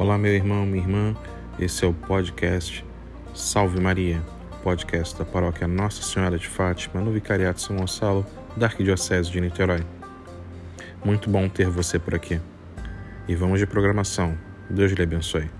Olá, meu irmão, minha irmã. Esse é o podcast Salve Maria, podcast da paróquia Nossa Senhora de Fátima, no Vicariato São Gonçalo, da Arquidiocese de Niterói. Muito bom ter você por aqui. E vamos de programação. Deus lhe abençoe.